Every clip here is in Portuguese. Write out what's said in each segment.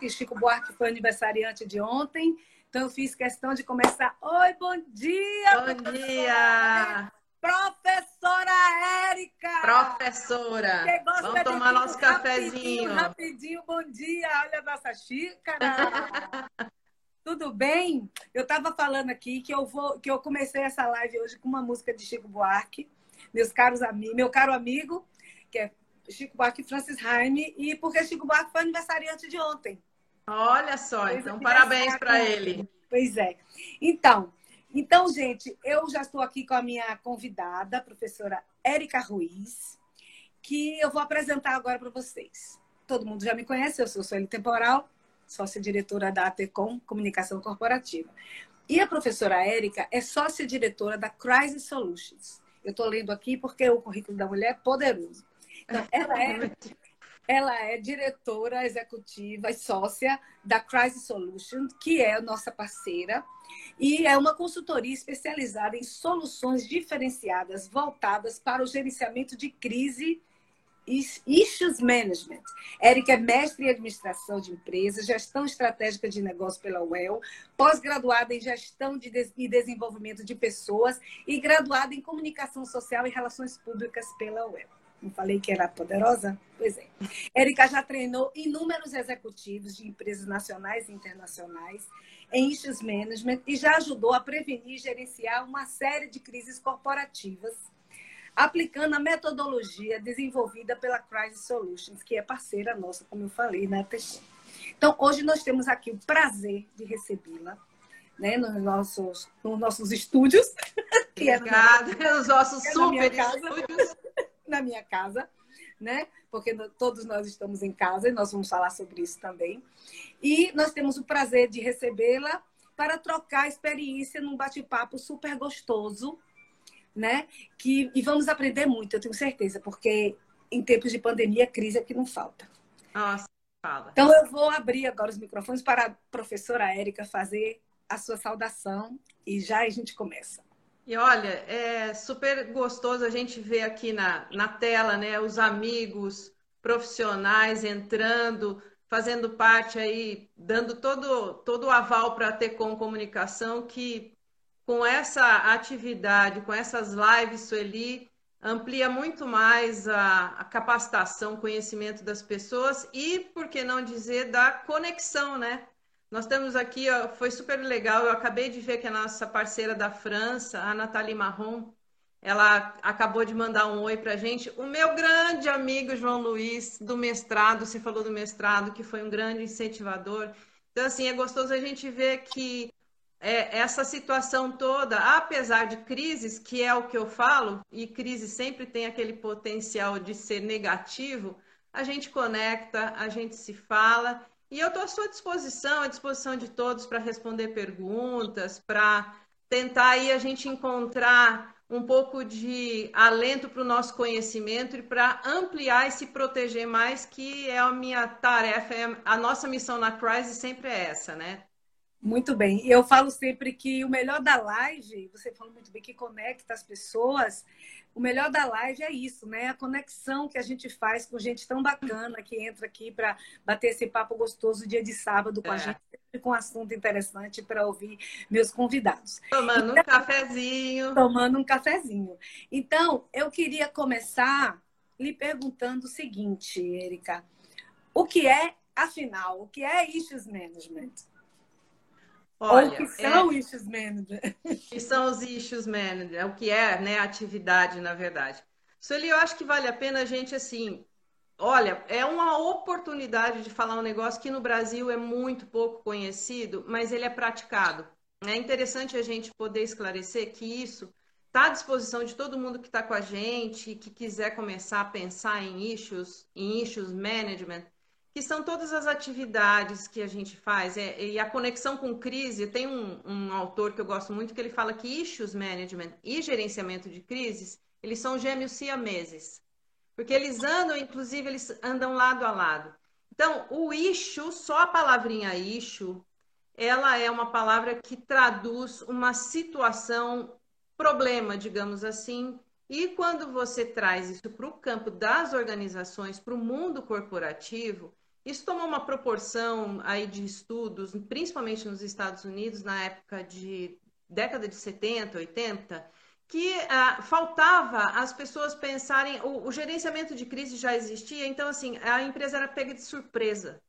que Chico Buarque foi aniversariante de ontem. Então, eu fiz questão de começar. Oi, bom dia! Bom dia! Professora Érica! Professora! Vamos tomar nosso cafezinho. Rapidinho, rapidinho, bom dia! Olha a nossa xícara! Tudo bem? Eu estava falando aqui que eu vou, que eu comecei essa live hoje com uma música de Chico Buarque, meus caros amigos, meu caro amigo, que é Chico Buarque e Francis Haime, e porque Chico Buarque foi aniversariante de ontem. Olha só, então parabéns para ele. Pois é. Então, então, gente, eu já estou aqui com a minha convidada, a professora Érica Ruiz, que eu vou apresentar agora para vocês. Todo mundo já me conhece, eu sou Sueli Temporal, sócia-diretora da ATECOM, Comunicação Corporativa. E a professora Érica é sócia-diretora da Crisis Solutions. Eu estou lendo aqui porque o currículo da mulher é poderoso. Então, ela é, ela é diretora executiva e sócia da Crisis Solutions, que é a nossa parceira, e é uma consultoria especializada em soluções diferenciadas voltadas para o gerenciamento de crise Issues Management. Érica é mestre em administração de empresas, gestão estratégica de negócio pela UEL, pós-graduada em gestão de e desenvolvimento de pessoas e graduada em comunicação social e relações públicas pela UEL. Não falei que era poderosa? Pois é. Érica já treinou inúmeros executivos de empresas nacionais e internacionais em issues management e já ajudou a prevenir e gerenciar uma série de crises corporativas aplicando a metodologia desenvolvida pela Crisis Solutions, que é parceira nossa, como eu falei, né, pessoal? Então, hoje nós temos aqui o prazer de recebê-la né, nos, nossos, nos nossos estúdios. Que é Obrigada, nos nossos é super estúdios. Na minha casa, né? Porque todos nós estamos em casa e nós vamos falar sobre isso também. E nós temos o prazer de recebê-la para trocar experiência num bate-papo super gostoso né? Que, e vamos aprender muito, eu tenho certeza, porque em tempos de pandemia, crise é que não falta. Nossa, fala. Então eu vou abrir agora os microfones para a professora Érica fazer a sua saudação e já a gente começa. E olha, é super gostoso a gente ver aqui na, na tela, né, os amigos profissionais entrando, fazendo parte aí, dando todo, todo o aval para a Tecom Comunicação, que com essa atividade, com essas lives, Sueli, amplia muito mais a, a, capacitação, conhecimento das pessoas e, por que não dizer, da conexão, né? Nós temos aqui, ó, foi super legal, eu acabei de ver que a nossa parceira da França, a Nathalie Marron, ela acabou de mandar um oi para a gente. O meu grande amigo João Luiz, do mestrado, você falou do mestrado, que foi um grande incentivador. Então, assim, é gostoso a gente ver que é, essa situação toda, apesar de crises, que é o que eu falo, e crise sempre tem aquele potencial de ser negativo, a gente conecta, a gente se fala, e eu estou à sua disposição, à disposição de todos para responder perguntas, para tentar aí a gente encontrar um pouco de alento para o nosso conhecimento e para ampliar e se proteger mais, que é a minha tarefa, é a nossa missão na Crisis sempre é essa, né? Muito bem. Eu falo sempre que o melhor da live, você falou muito bem que conecta as pessoas, o melhor da live é isso, né? A conexão que a gente faz com gente tão bacana que entra aqui para bater esse papo gostoso dia de sábado com é. a gente, com um assunto interessante para ouvir meus convidados. Tomando então, um cafezinho. Tomando um cafezinho. Então, eu queria começar lhe perguntando o seguinte, Erika. O que é, afinal, o que é Issues Management? Olha, Ou que são é, issues manager. Que são os issues manager, o que é né, atividade, na verdade. Sueli, eu acho que vale a pena a gente, assim, olha, é uma oportunidade de falar um negócio que no Brasil é muito pouco conhecido, mas ele é praticado. É interessante a gente poder esclarecer que isso está à disposição de todo mundo que está com a gente, que quiser começar a pensar em issues, em issues management, que são todas as atividades que a gente faz. É, e a conexão com crise, tem um, um, autor que eu gosto muito que ele fala que issues management e gerenciamento de crises, eles são gêmeos siameses. Porque eles andam, inclusive, eles andam lado a lado. Então, o issue, só a palavrinha issue, ela é uma palavra que traduz uma situação, problema, digamos assim. E quando você traz isso para o campo das organizações, para o mundo corporativo, Isso tomou uma proporção aí de estudos, principalmente nos Estados Unidos, na época de década de 70, 80, que uh, faltava as pessoas pensarem, o, o, gerenciamento de crise já existia, então assim, a empresa era pega de surpresa.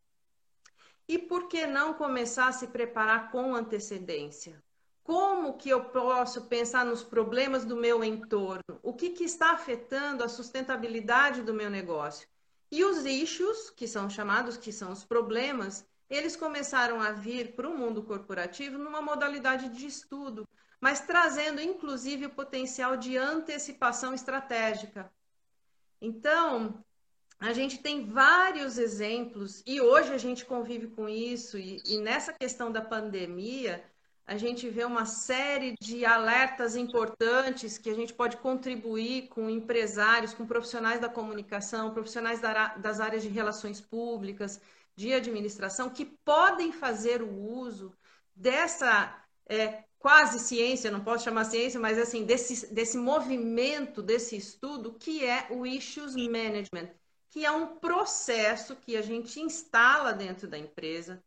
E por que não começar a se preparar com antecedência? Como que eu posso pensar nos problemas do meu entorno? O que, que está afetando a sustentabilidade do meu negócio? E os issues, que são chamados, que são os problemas, eles começaram a vir para o mundo corporativo numa modalidade de estudo, mas trazendo inclusive o potencial de antecipação estratégica. Então, a gente tem vários exemplos, e hoje a gente convive com isso, e, e nessa questão da pandemia, a gente vê uma série de alertas importantes que a gente pode contribuir com empresários, com profissionais da comunicação, profissionais das áreas de relações públicas, de administração, que podem fazer o uso dessa é, quase ciência, não posso chamar ciência, mas assim, desse, desse movimento, desse estudo, que é o Issues Management, que é um processo que a gente instala dentro da empresa,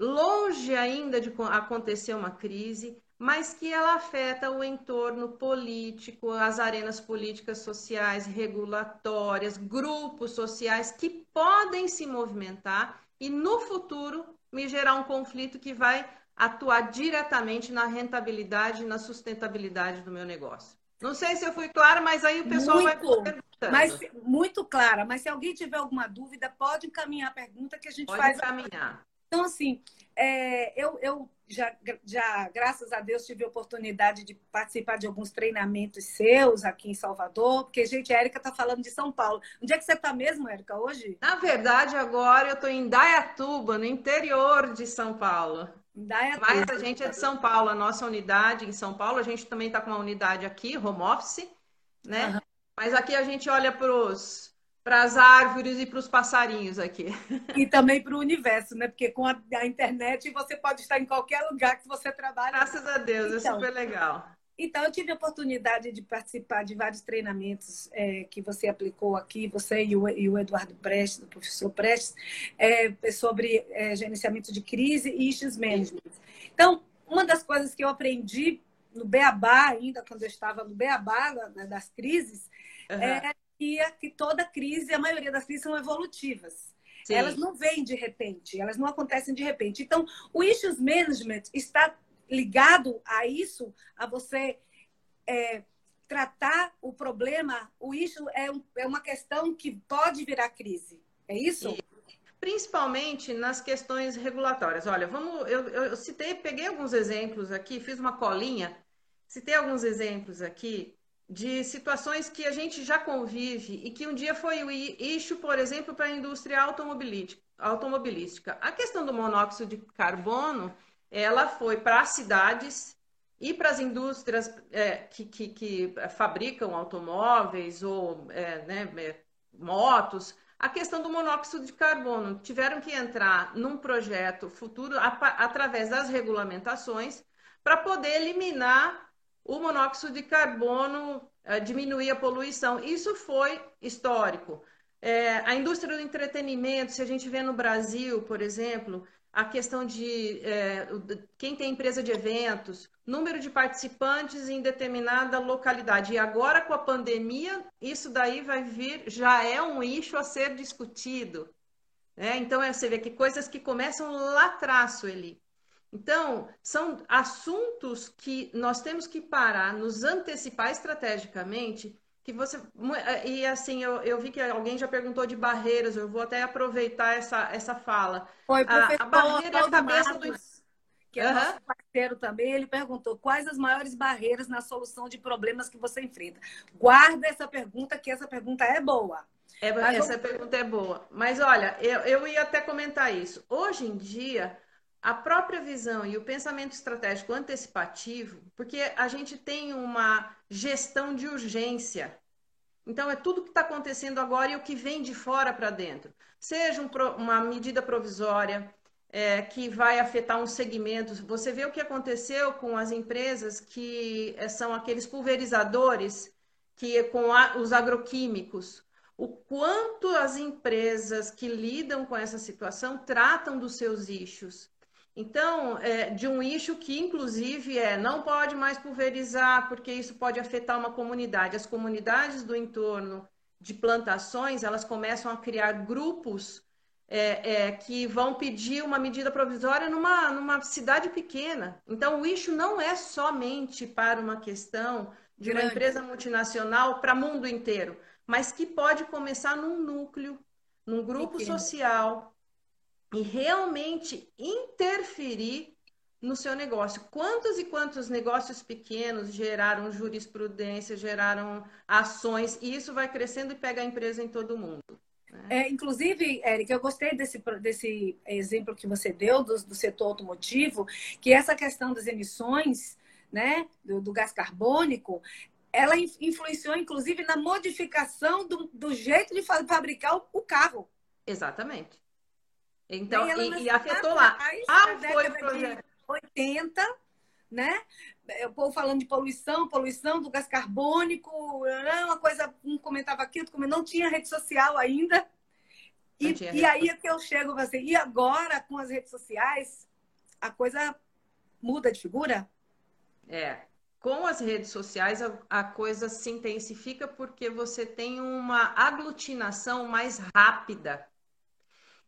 longe ainda de acontecer uma crise, mas que ela afeta o entorno político, as arenas políticas, sociais, regulatórias, grupos sociais que podem se movimentar e no futuro me gerar um conflito que vai atuar diretamente na rentabilidade e na sustentabilidade do meu negócio. Não sei se eu fui clara, mas aí o pessoal muito, vai perguntando. Mas, muito clara, mas se alguém tiver alguma dúvida, pode encaminhar a pergunta que a gente pode faz. Pode encaminhar. Então, assim, é, eu, eu já, já, graças a Deus, tive a oportunidade de participar de alguns treinamentos seus aqui em Salvador, porque, gente, a Érica está falando de São Paulo. Onde é que você está mesmo, Érica, hoje? Na verdade, agora eu estou em Dayatuba, no interior de São Paulo. Dayatuba. Mas a gente é de São Paulo, a nossa unidade em São Paulo, a gente também está com uma unidade aqui, home office, né? Uhum. Mas aqui a gente olha para os para as árvores e para os passarinhos aqui. E também para o universo, né? Porque com a, a, internet você pode estar em qualquer lugar que você trabalhe. Graças a Deus, é então, é super legal. Então, eu tive a oportunidade de participar de vários treinamentos é, que você aplicou aqui, você e o, e o Eduardo Prestes, o professor Prestes, é, sobre é, gerenciamento de crise e issues management. Então, uma das coisas que eu aprendi no Beabá, ainda quando eu estava no Beabá né, das crises, uhum. é que toda crise, a maioria das crises são evolutivas. Sim. Elas não vêm de repente, elas não acontecem de repente. Então, o issues management está ligado a isso, a você é, tratar o problema. O issue é, um, é, uma questão que pode virar crise. É isso? E, principalmente nas questões regulatórias. Olha, vamos, eu, eu citei, peguei alguns exemplos aqui, fiz uma colinha, citei alguns exemplos aqui de situações que a gente já convive e que um dia foi o eixo, por exemplo, para a indústria automobilística. A questão do monóxido de carbono, ela foi para as cidades e para as indústrias é, que, que, que, fabricam automóveis ou é, né, é, motos, a questão do monóxido de carbono. Tiveram que entrar num projeto futuro através das regulamentações para poder eliminar o monóxido de carbono uh, diminuir a poluição. Isso foi histórico. É, a indústria do entretenimento, se a gente vê no Brasil, por exemplo, a questão de é, quem tem empresa de eventos, número de participantes em determinada localidade. E agora, com a pandemia, isso daí vai vir, já é um eixo a ser discutido. Né? Então, é, você vê que coisas que começam lá atrás, Sueli. Então, são assuntos que nós temos que parar, nos antecipar estrategicamente, que você. E assim, eu, eu vi que alguém já perguntou de barreiras, eu vou até aproveitar essa, essa fala. Foi, professor, a, a barreira é a cabeça Marcos, do. Que é uhum. nosso parceiro também, ele perguntou quais as maiores barreiras na solução de problemas que você enfrenta. Guarda essa pergunta, que essa pergunta é boa. É, essa vamos... pergunta é boa. Mas olha, eu, eu ia até comentar isso. Hoje em dia, a própria visão e o pensamento estratégico antecipativo, porque a gente tem uma gestão de urgência. Então, é tudo que está acontecendo agora e o que vem de fora para dentro. Seja um, uma medida provisória é, que vai afetar um segmento. Você vê o que aconteceu com as empresas que é, são aqueles pulverizadores que com a, os agroquímicos. o quanto as empresas que lidam com essa situação tratam dos seus issues. Então, é, de um eixo que, inclusive, é não pode mais pulverizar, porque isso pode afetar uma comunidade. As comunidades do entorno de plantações, elas começam a criar grupos é, é, que vão pedir uma medida provisória numa, numa cidade pequena. Então, o eixo não é somente para uma questão de uma empresa multinacional para o mundo inteiro mas que pode começar num núcleo, num grupo Pequeno. social e realmente interferir no seu negócio. Quantos e quantos negócios pequenos geraram jurisprudência, geraram ações, e isso vai crescendo e pega a empresa em todo mundo. Né? É, inclusive, Érica, eu gostei desse, desse exemplo que você deu do, do setor automotivo, que essa questão das emissões né, do, do gás carbônico, ela influenciou, inclusive, na modificação do, do jeito de fabricar o, carro. Exatamente. Então, e, e afetou lá. Qual foi o projeto? 80, né? O povo falando de poluição, poluição do gás carbônico, uma coisa, um comentava aquilo, outro comentava, não tinha rede social ainda. E, e aí é que eu chego assim, e agora com as redes sociais, a coisa muda de figura? É, com as redes sociais a, a, coisa se intensifica porque você tem uma aglutinação mais rápida.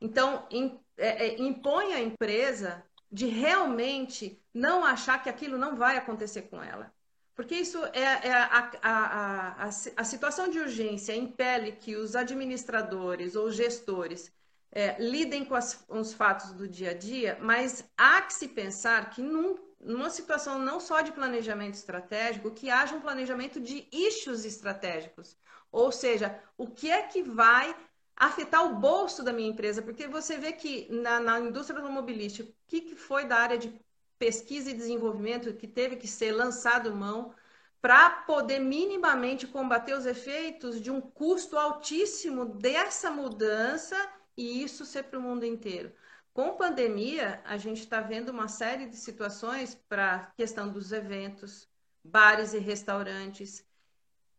Então, in, é, é, impõe a empresa de realmente não achar que aquilo não vai acontecer com ela. Porque isso é, é a, a, a, a, situação de urgência impele que os administradores ou gestores é, lidem com, as, os fatos do dia a dia, mas há que se pensar que num numa situação não só de planejamento estratégico, que haja um planejamento de issues estratégicos. Ou seja, o que é que vai afetar o bolso da minha empresa? Porque você vê que na, na indústria automobilística, o que, que foi da área de pesquisa e desenvolvimento que teve que ser lançado mão para poder minimamente combater os efeitos de um custo altíssimo dessa mudança e isso ser para o mundo inteiro. Com pandemia, a gente está vendo uma série de situações para a questão dos eventos, bares e restaurantes.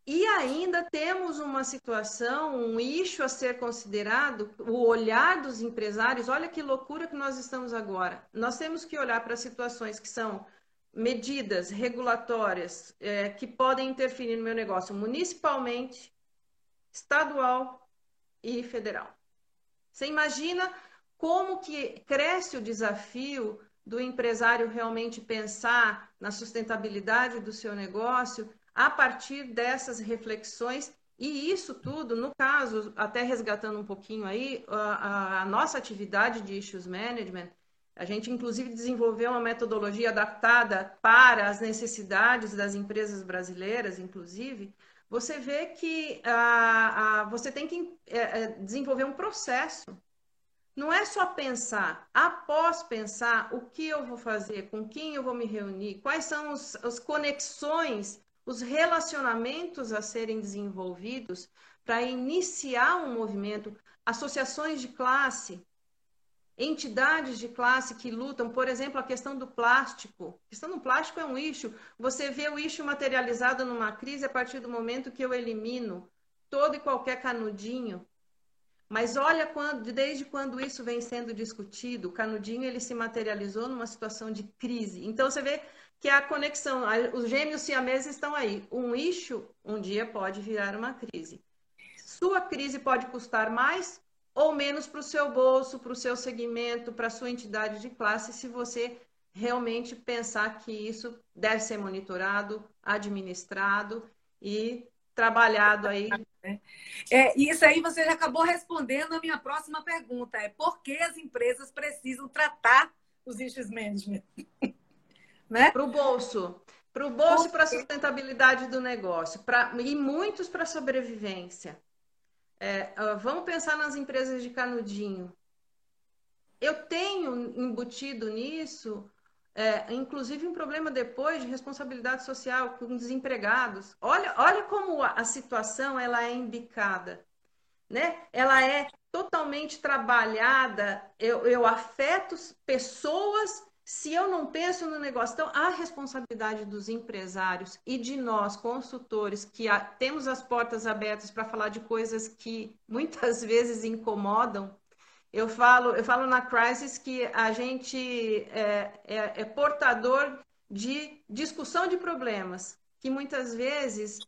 E ainda temos uma situação, um eixo a ser considerado, o olhar dos empresários. Olha que loucura que nós estamos agora. Nós temos que olhar para situações que são medidas regulatórias é, que podem interferir no meu negócio municipalmente, estadual e federal. Você imagina como que cresce o desafio do empresário realmente pensar na sustentabilidade do seu negócio a partir dessas reflexões e isso tudo, no caso, até resgatando um pouquinho aí, a, a, nossa atividade de Issues Management, a gente inclusive desenvolveu uma metodologia adaptada para as necessidades das empresas brasileiras, inclusive, você vê que a, a, você tem que é, desenvolver um processo. Não é só pensar, após pensar o que eu vou fazer, com quem eu vou me reunir, quais são os, as conexões, os relacionamentos a serem desenvolvidos para iniciar um movimento, associações de classe, entidades de classe que lutam, por exemplo, a questão do plástico. A questão do plástico é um eixo. Você vê o eixo materializado numa crise a partir do momento que eu elimino todo e qualquer canudinho mas olha quando, desde quando isso vem sendo discutido, o canudinho ele se materializou numa situação de crise. Então você vê que a conexão, os gêmeos siameses estão aí. Um eixo um dia pode virar uma crise. Sua crise pode custar mais ou menos para o seu bolso, para o seu segmento, para a sua entidade de classe, se você realmente pensar que isso deve ser monitorado, administrado e trabalhado aí? É, isso aí você já acabou respondendo a minha próxima pergunta. É por que as empresas precisam tratar os issues management? Né? Para o bolso. Para o bolso e para a sustentabilidade do negócio. Pra, e muitos para a sobrevivência. É, vamos pensar nas empresas de canudinho. Eu tenho embutido nisso é, inclusive um problema depois de responsabilidade social com desempregados. Olha, olha como a, situação ela é embicada, né? Ela é totalmente trabalhada. Eu, eu afeto pessoas se eu não penso no negócio, então a responsabilidade dos empresários e de nós, consultores, que temos as portas abertas para falar de coisas que muitas vezes incomodam, eu falo, eu falo na Crisis que a gente é, é, é portador de discussão de problemas, que muitas vezes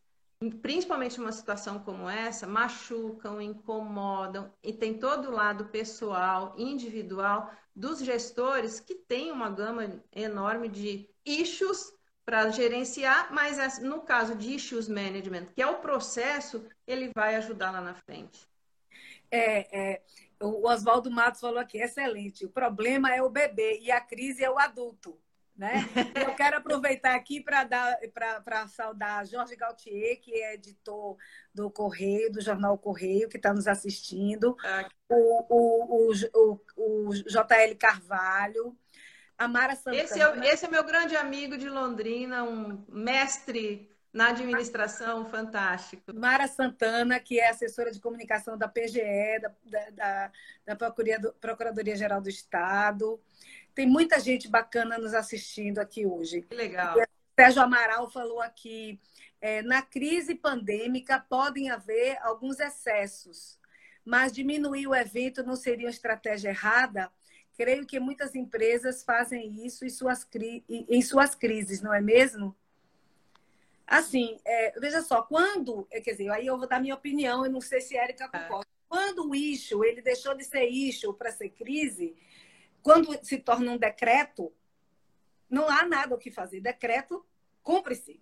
principalmente numa situação como essa, machucam, incomodam e tem todo o lado pessoal, individual dos gestores que tem uma gama enorme de issues para gerenciar, mas no caso de issues management, que é o processo, ele vai ajudar lá na frente. É, é o Oswaldo Matos falou aqui, excelente. O problema é o bebê e a crise é o adulto. Né? Eu quero aproveitar aqui para saudar Jorge Gautier, que é editor do Correio, do jornal Correio, que está nos assistindo, ah, o, o, o, o, JL Carvalho, a Mara Santana. Esse é, esse é meu grande amigo de Londrina, um mestre na administração, fantástico. Mara Santana, que é assessora de comunicação da PGE, da, da, da Procuradoria-Geral do Estado. Tem muita gente bacana nos assistindo aqui hoje. Que legal. Sérgio Amaral falou aqui, é, na crise pandêmica podem haver alguns excessos, mas diminuir o evento não seria uma estratégia errada? Creio que muitas empresas fazem isso em suas, em suas crises, não é mesmo? Assim, é, veja só, quando, quer dizer, aí eu vou dar minha opinião, eu não sei se a Erika é. concorda. Quando o issue, ele deixou de ser issue para ser crise, quando se torna um decreto, não há nada o que fazer. Decreto, cumpre-se.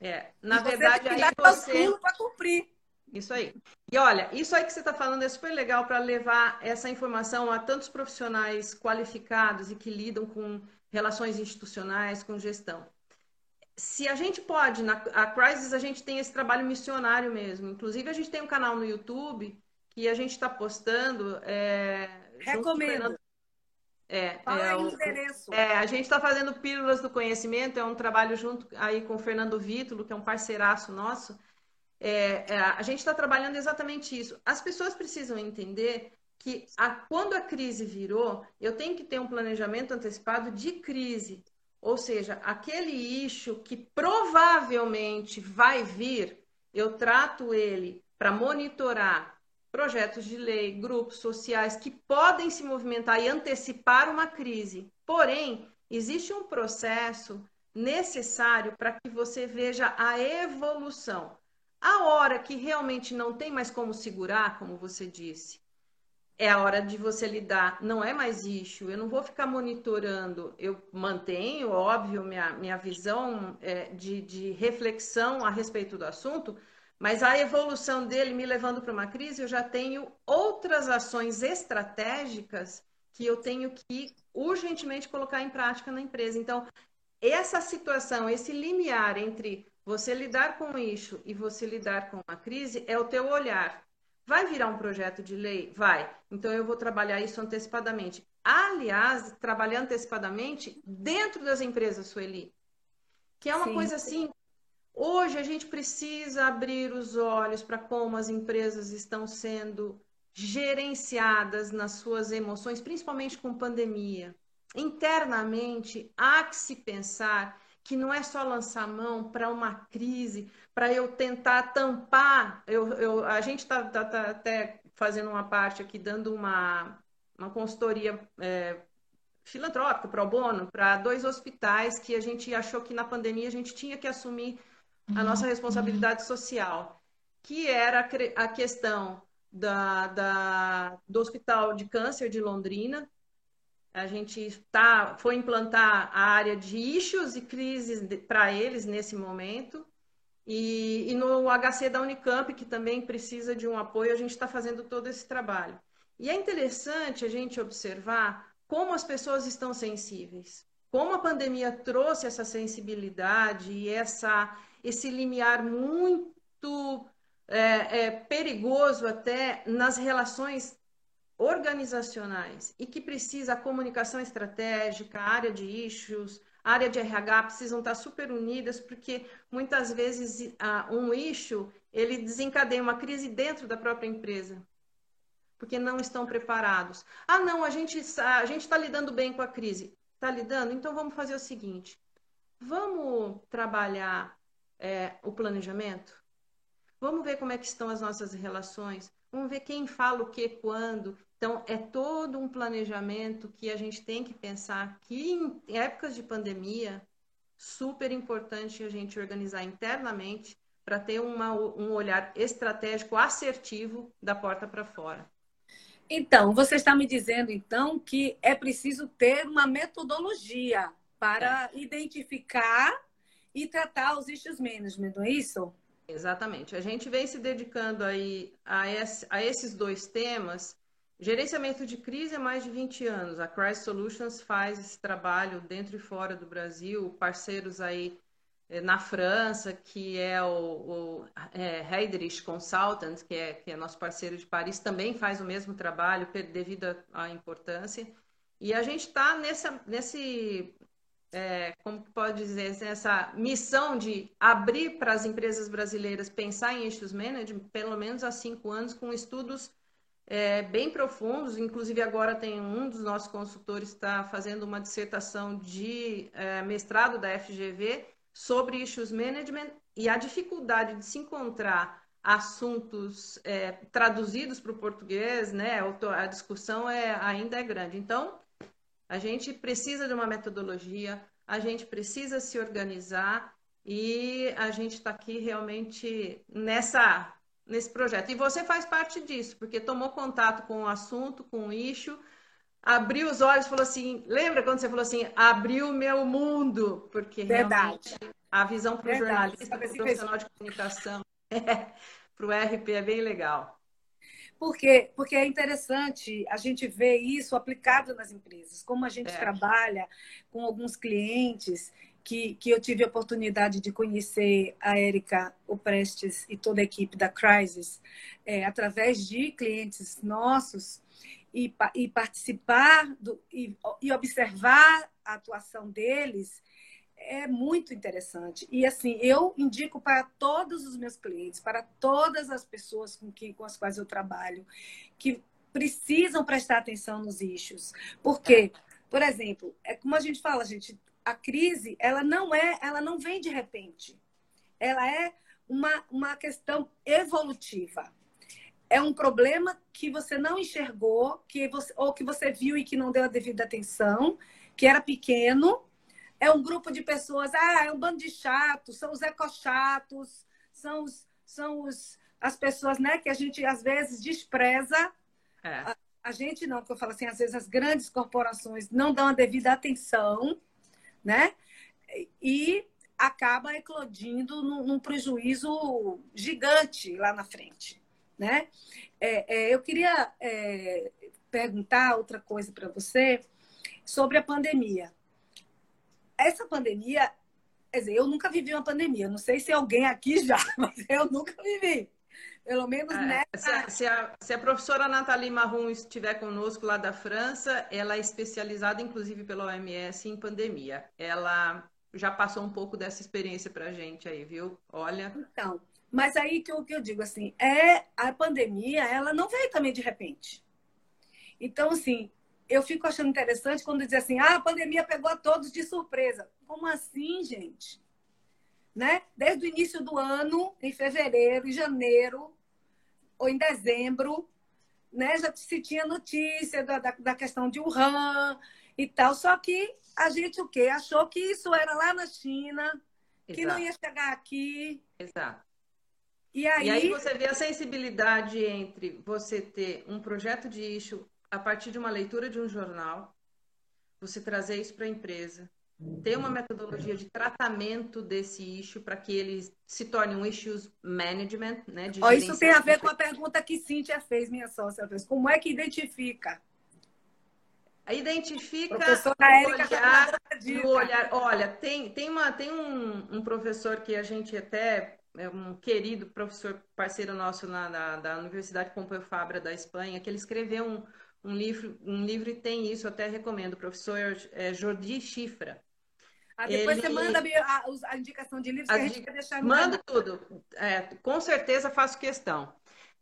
É, na e verdade, aí você... para cumprir. Isso aí. E olha, isso aí que você está falando é super legal para levar essa informação a tantos profissionais qualificados e que lidam com relações institucionais, com gestão. Se a gente pode, na a Crisis a gente tem esse trabalho missionário mesmo. Inclusive, a gente tem um canal no YouTube que a gente está postando. É, Recomendo. É, é, o endereço. É, a gente está fazendo Pílulas do Conhecimento, é um trabalho junto aí com o Fernando Vítulo, que é um parceiraço nosso. É, é, a gente está trabalhando exatamente isso. As pessoas precisam entender que a, quando a crise virou, eu tenho que ter um planejamento antecipado de crise. Ou seja, aquele eixo que provavelmente vai vir, eu trato ele para monitorar projetos de lei, grupos sociais que podem se movimentar e antecipar uma crise. Porém, existe um processo necessário para que você veja a evolução. A hora que realmente não tem mais como segurar, como você disse, é a hora de você lidar. Não é mais isso. Eu não vou ficar monitorando. Eu mantenho, óbvio, minha, minha visão é, de, de reflexão a respeito do assunto, mas a evolução dele me levando para uma crise, eu já tenho outras ações estratégicas que eu tenho que urgentemente colocar em prática na empresa. Então, essa situação, esse limiar entre você lidar com isso e você lidar com uma crise é o teu olhar. Vai virar um projeto de lei? Vai. Então eu vou trabalhar isso antecipadamente. Aliás, trabalhar antecipadamente dentro das empresas, Sueli. Que é uma Sim. coisa assim Hoje a gente precisa abrir os olhos para como as empresas estão sendo gerenciadas nas suas emoções, principalmente com pandemia. Internamente, há que se pensar que não é só lançar mão para uma crise, para eu tentar tampar. Eu, eu a gente está tá, tá até fazendo uma parte aqui, dando uma, uma consultoria é, filantrópica, pro bono, para dois hospitais que a gente achou que na pandemia a gente tinha que assumir a nossa responsabilidade social, que era a questão da, da, do Hospital de Câncer de Londrina. A gente tá, foi implantar a área de issues e crises para eles nesse momento. E, e, no HC da Unicamp, que também precisa de um apoio, a gente está fazendo todo esse trabalho. E é interessante a gente observar como as pessoas estão sensíveis, como a pandemia trouxe essa sensibilidade e essa, esse limiar muito é, é, perigoso até nas relações organizacionais e que precisa a comunicação estratégica, a área de issues, a área de RH precisam estar super unidas porque muitas vezes um issue ele desencadeia uma crise dentro da própria empresa porque não estão preparados. Ah, não, a gente a gente está lidando bem com a crise. está lidando? Então vamos fazer o seguinte: vamos trabalhar é, o planejamento? Vamos ver como é que estão as nossas relações? Vamos ver quem fala o que quando. Então, é todo um planejamento que a gente tem que pensar que em épocas de pandemia, super importante a gente organizar internamente para ter uma, um olhar estratégico assertivo da porta para fora. Então, você está me dizendo, então, que é preciso ter uma metodologia para é. identificar e tratar os issues management, não é isso? Exatamente. A gente vem se dedicando aí a, esse, a esses dois temas. Gerenciamento de crise há mais de 20 anos. A Crisis Solutions faz esse trabalho dentro e fora do Brasil, parceiros aí eh, na França, que é o, o é, Heidrich Consultants, que é, que é nosso parceiro de Paris, também faz o mesmo trabalho devido à importância. E a gente está nesse, é, como pode dizer, assim, essa missão de abrir para as empresas brasileiras pensar em issues management, pelo menos há cinco anos, com estudos é, bem profundos. Inclusive, agora tem um dos nossos consultores está fazendo uma dissertação de é, mestrado da FGV sobre issues management e a dificuldade de se encontrar assuntos é, traduzidos para o português, né? A discussão é, ainda é grande. Então, a gente precisa de uma metodologia, a gente precisa se organizar e a gente está aqui realmente nessa nesse projeto. E você faz parte disso, porque tomou contato com o assunto, com o issue, abriu os olhos falou assim: lembra quando você falou assim, abriu meu mundo? Porque Verdade. a visão para o jornalista, para o profissional de comunicação, para o RP é bem legal. Porque, porque é interessante a gente ver isso aplicado nas empresas, como a gente é. trabalha com alguns clientes que, que eu tive a oportunidade de conhecer a Érica, o Prestes e toda a equipe da Crisis, é, através de clientes nossos, e, e participar do, e, e observar a atuação deles é muito interessante. E assim, eu indico para todos os meus clientes, para todas as pessoas com, que, com as quais eu trabalho, que precisam prestar atenção nos issues. Porque, por exemplo, é como a gente fala, gente, a crise, ela não é, ela não vem de repente. Ela é uma, uma questão evolutiva. É um problema que você não enxergou, que você, ou que você viu e que não deu a devida atenção, que era pequeno, é um grupo de pessoas, ah, é um bando de chatos, são os ecochatos, são, os, são os, as pessoas né, que a gente às vezes despreza. É. A, a, gente não, que eu falo assim, às vezes as grandes corporações não dão a devida atenção, né? E acaba eclodindo num, num prejuízo gigante lá na frente, né? É, é, eu queria é, perguntar outra coisa para você sobre a pandemia essa pandemia, quer dizer, eu nunca vivi uma pandemia. Não sei se alguém aqui já, mas eu nunca vivi. Pelo menos é, nessa... se, a, se, a, se a professora Nathalie Marron estiver conosco lá da França, ela é especializada, inclusive, pela OMS em pandemia. Ela já passou um pouco dessa experiência para a gente aí, viu? Olha. Então, mas aí que eu, que eu digo assim, é a pandemia, ela não veio também de repente. Então, assim, eu fico achando interessante quando diz assim, ah, a pandemia pegou a todos de surpresa. Como assim, gente? Né? Desde o início do ano, em fevereiro, em janeiro, ou em dezembro, né? já se tinha notícia da, da, da questão de Wuhan e tal. Só que a gente o quê? Achou que isso era lá na China, Exato. que não ia chegar aqui. Exato. E aí... e aí você vê a sensibilidade entre você ter um projeto de issue a partir de uma leitura de um jornal, você trazer isso para a empresa, ter uma metodologia de tratamento desse issue para que ele se torne um issues management, né? Oh, isso tem a ver com a pergunta que Cíntia fez, minha sócia fez. Como é que identifica? Identifica o olhar, o olhar. Olha, tem, tem, uma, tem um, um professor que a gente até é um querido professor parceiro nosso na, na da Universidade Pompeu Fabra da Espanha, que ele escreveu um, um livro, um livro tem isso, até recomendo, o professor é, Jordi Chifra. Ah, depois Ele... você manda a, a, indicação de livros que a, gente quer deixar no Mando tudo. É, com certeza faço questão.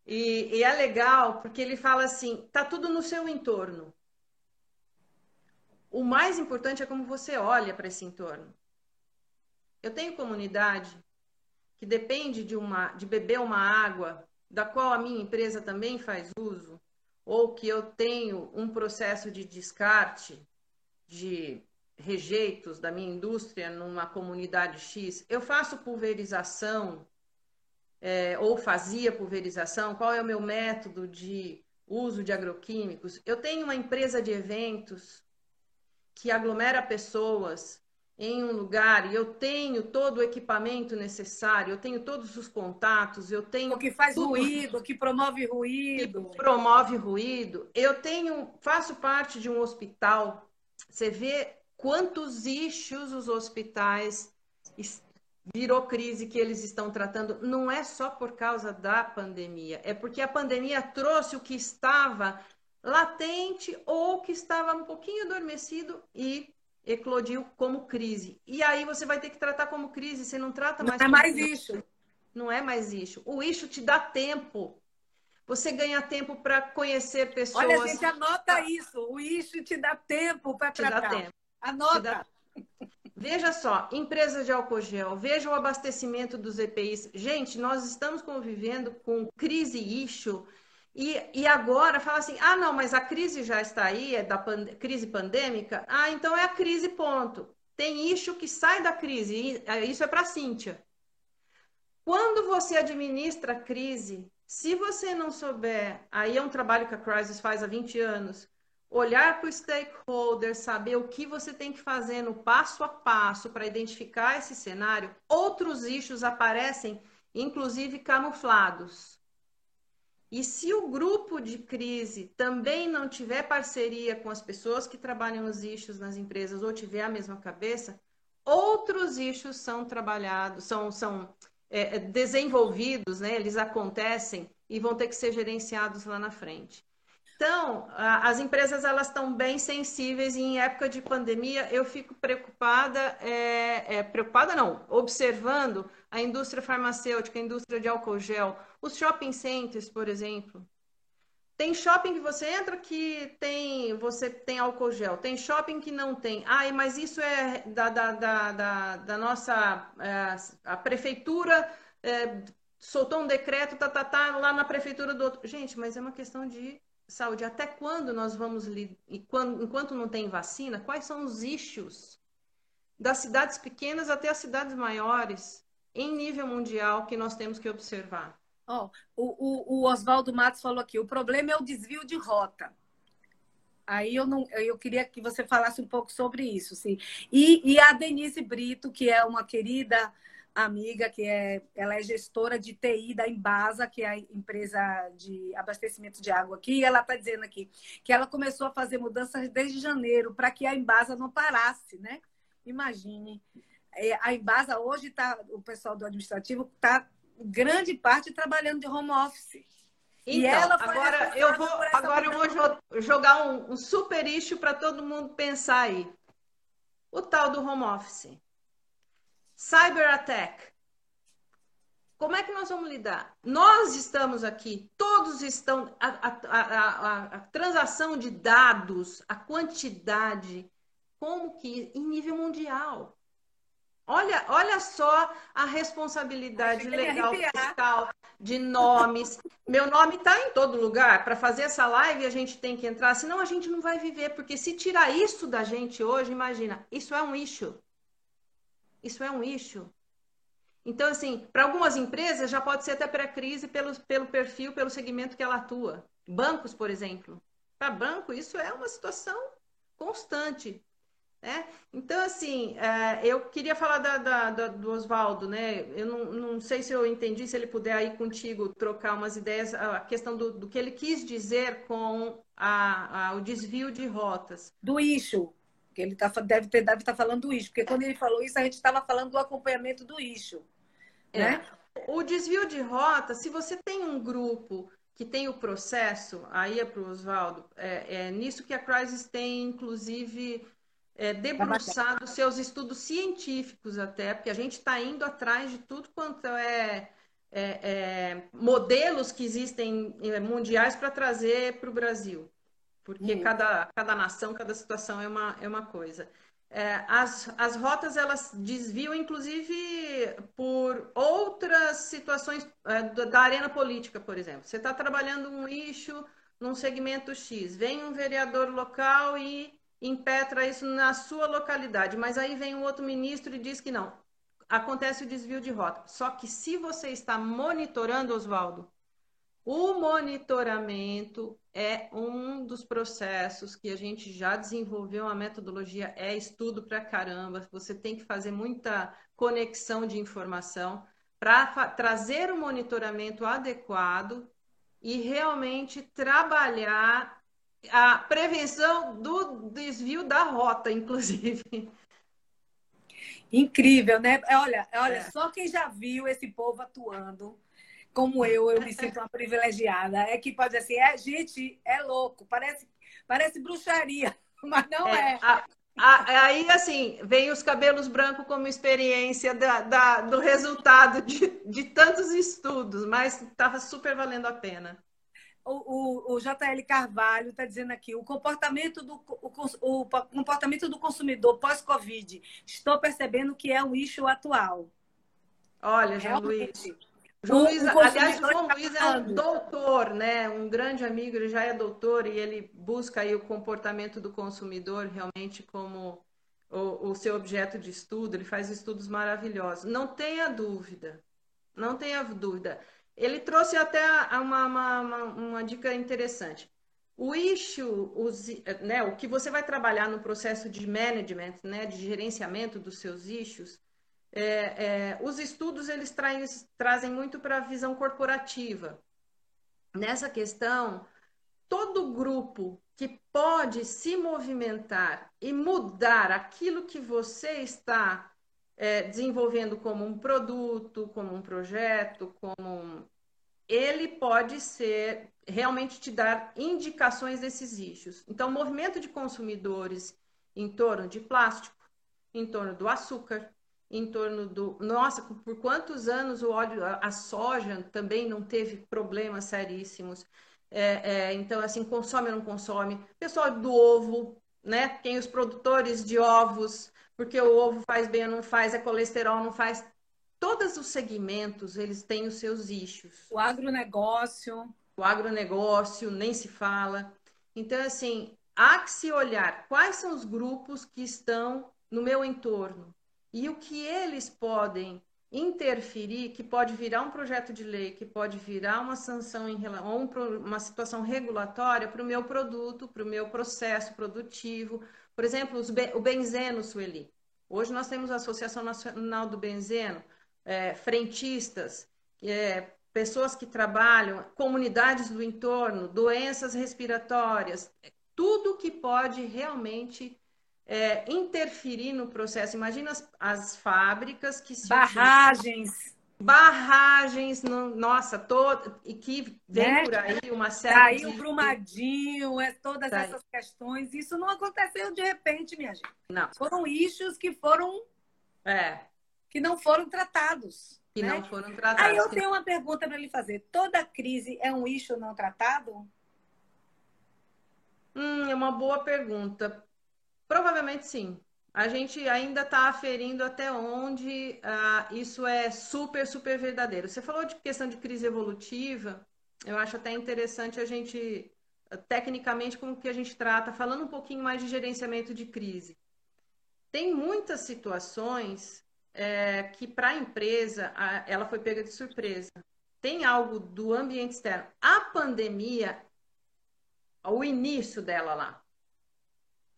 E, e, é legal porque ele fala assim: tá tudo no seu entorno. o mais importante é como você olha para esse entorno. Eu tenho comunidade que depende de, uma, de beber uma água da qual a minha empresa também faz uso, ou que eu tenho um processo de descarte de rejeitos da minha indústria numa comunidade X, eu faço pulverização é, ou fazia pulverização, qual é o meu método de uso de agroquímicos. Eu tenho uma empresa de eventos que aglomera pessoas em um lugar e eu tenho todo o equipamento necessário, eu tenho todos os contatos, eu tenho o que faz tudo, ruído, que promove ruído, que promove ruído. Eu tenho, faço parte de um hospital. Você vê quantos issues os hospitais virou crise que eles estão tratando não é só por causa da pandemia, é porque a pandemia trouxe o que estava latente ou que estava um pouquinho adormecido e eclodiu como crise. E aí você vai ter que tratar como crise, você não trata mais. Não é mais isso. Não é mais isso. O eixo te dá tempo. Você ganha tempo para conhecer pessoas. Olha, gente, anota isso. O eixo te dá tempo para tratar. Dá tempo. Anota. Dá... Veja só, empresa de álcool gel, veja o abastecimento dos EPIs. Gente, nós estamos convivendo com crise issue e, e agora fala assim: ah, não, mas a crise já está aí, é da pand crise pandêmica. Ah, então é a crise, ponto. Tem issue que sai da crise, é, isso é para a Cíntia. Quando você administra a crise, se você não souber, aí é um trabalho que a Crisis faz há 20 anos, olhar para o stakeholder, saber o que você tem que fazer no passo a passo para identificar esse cenário, outros issues aparecem, inclusive camuflados. E se o grupo de crise também não tiver parceria com as pessoas que trabalham os issues nas empresas ou tiver a mesma cabeça, outros issues são trabalhados, são, são é, desenvolvidos, né? eles acontecem e vão ter que ser gerenciados lá na frente. Então, as empresas elas estão bem sensíveis e em época de pandemia eu fico preocupada, é, é, preocupada não, observando a indústria farmacêutica, a indústria de álcool gel, os shopping centers, por exemplo. Tem shopping que você entra que tem, você tem álcool gel, tem shopping que não tem. Ah, mas isso é da, da, da, da, da nossa é, a prefeitura é, soltou um decreto, tá, tá, tá, lá na prefeitura do outro. Gente, mas é uma questão de saúde, até quando nós vamos, quando, enquanto não tem vacina, quais são os issues das cidades pequenas até as cidades maiores, em nível mundial, que nós temos que observar? Oh, o, o, o Oswaldo Matos falou aqui, o problema é o desvio de rota. Aí eu não, eu queria que você falasse um pouco sobre isso, sim. E, e a Denise Brito, que é uma querida amiga que é, ela é gestora de TI da Embasa, que é a empresa de abastecimento de água aqui, e ela está dizendo aqui que ela começou a fazer mudanças desde janeiro para que a Embasa não parasse, né? Imagine. É, a Embasa hoje está, o pessoal do administrativo está grande parte trabalhando de home office. Então, agora eu vou, agora eu vou jogar um, um super issue para todo mundo pensar aí. O tal do home office. Cyber attack. Como é que nós vamos lidar? Nós estamos aqui, todos estão. A, a, a, a, transação de dados, a quantidade, como que em nível mundial. Olha, olha só a responsabilidade legal fiscal de nomes. Meu nome está em todo lugar. Para fazer essa live a gente tem que entrar, senão a gente não vai viver. Porque se tirar isso da gente hoje, imagina, isso é um issue. Isso é um issue. Então, assim, para algumas empresas já pode ser até pré-crise pelo, pelo perfil, pelo segmento que ela atua. Bancos, por exemplo. Para banco, isso é uma situação constante. Né? Então, assim, é, eu queria falar da, da, da, do Oswaldo, né? Eu não, não, sei se eu entendi, se ele puder aí contigo trocar umas ideias, a questão do, do que ele quis dizer com a, a, o desvio de rotas. Do issue. Porque ele tá, deve, ter, deve estar tá falando do. Porque quando ele falou isso, a gente estava falando do acompanhamento do eixo. É. Né? O desvio de rota, se você tem um grupo que tem o processo, aí é para o Oswaldo, é, é, nisso que a Crisis tem, inclusive, é, debruçado seus estudos científicos até, porque a gente está indo atrás de tudo quanto é, é, é modelos que existem é, mundiais para trazer para o Brasil. Porque hum. cada, cada nação, cada situação é uma, é uma coisa. É, as, as rotas elas desviam, inclusive, por outras situações é, da arena política, por exemplo. Você está trabalhando um eixo num segmento X, vem um vereador local e impetra isso na sua localidade, mas aí vem um outro ministro e diz que não. Acontece o desvio de rota. Só que se você está monitorando, Oswaldo, o monitoramento é um dos processos que a gente já desenvolveu uma metodologia, é estudo para caramba. Você tem que fazer muita conexão de informação para trazer o monitoramento adequado e realmente trabalhar a prevenção do desvio da rota, inclusive. Incrível, né? Olha, olha, é. só quem já viu esse povo atuando como eu, eu me sinto uma privilegiada. É que pode assim, é, gente, é louco, parece, parece bruxaria, mas não é. é. A, a, aí, assim, vem os cabelos brancos como experiência da, da do resultado de, de tantos estudos, mas estava super valendo a pena. O, o, o JL Carvalho está dizendo aqui, o comportamento do, o, o comportamento do consumidor pós-Covid, estou percebendo que é um issue atual. Olha, João Luiz, João Luiz, aliás, João Luiz é um doutor, né? Um grande amigo, ele já é doutor e ele busca aí o comportamento do consumidor realmente como o, o seu objeto de estudo. Ele faz estudos maravilhosos. Não tenha dúvida, não tenha dúvida. Ele trouxe até uma, uma, uma, uma dica interessante. O issue, os, né, o que você vai trabalhar no processo de management, né, de gerenciamento dos seus issues, é, é, os estudos eles traem, trazem muito para a visão corporativa. Nessa questão, todo grupo que pode se movimentar e mudar aquilo que você está é, desenvolvendo como um produto, como um projeto, como um... ele pode ser realmente te dar indicações desses issues. Então, movimento de consumidores em torno de plástico, em torno do açúcar, em torno do. Nossa, por quantos anos o óleo, a, soja também não teve problemas seríssimos. É, é, então, assim, consome ou não consome. Pessoal do ovo, né? Tem os produtores de ovos, porque o ovo faz bem ou não faz, é colesterol, não faz. Todos os segmentos, eles têm os seus issues. O agronegócio. O agronegócio, nem se fala. Então, assim, há que se olhar quais são os grupos que estão no meu entorno e o que eles podem interferir, que pode virar um projeto de lei, que pode virar uma sanção em relação uma situação regulatória para o meu produto, para o meu processo produtivo. Por exemplo, o benzeno, Sueli. Hoje nós temos a Associação Nacional do Benzeno, é, frentistas, é, pessoas que trabalham, comunidades do entorno, doenças respiratórias, tudo que pode realmente é, interferir no processo. Imagina as, as fábricas que se barragens, barragens, no, nossa, todo e que vem né? por aí uma série Daí de... o Brumadinho, é todas Daí. essas questões. Isso não aconteceu de repente, minha gente. Não. Foram issues que foram é. que não foram tratados. Que né? não foram tratados. Aí eu tenho uma pergunta para lhe fazer. Toda crise é um issue não tratado? Hum, é uma boa pergunta. Provavelmente sim. A gente ainda está aferindo até onde uh, isso é super, super verdadeiro. Você falou de questão de crise evolutiva, eu acho até interessante a gente, tecnicamente, como que a gente trata, falando um pouquinho mais de gerenciamento de crise. Tem muitas situações é, que, para a empresa, ela foi pega de surpresa. Tem algo do ambiente externo. A pandemia, o início dela lá,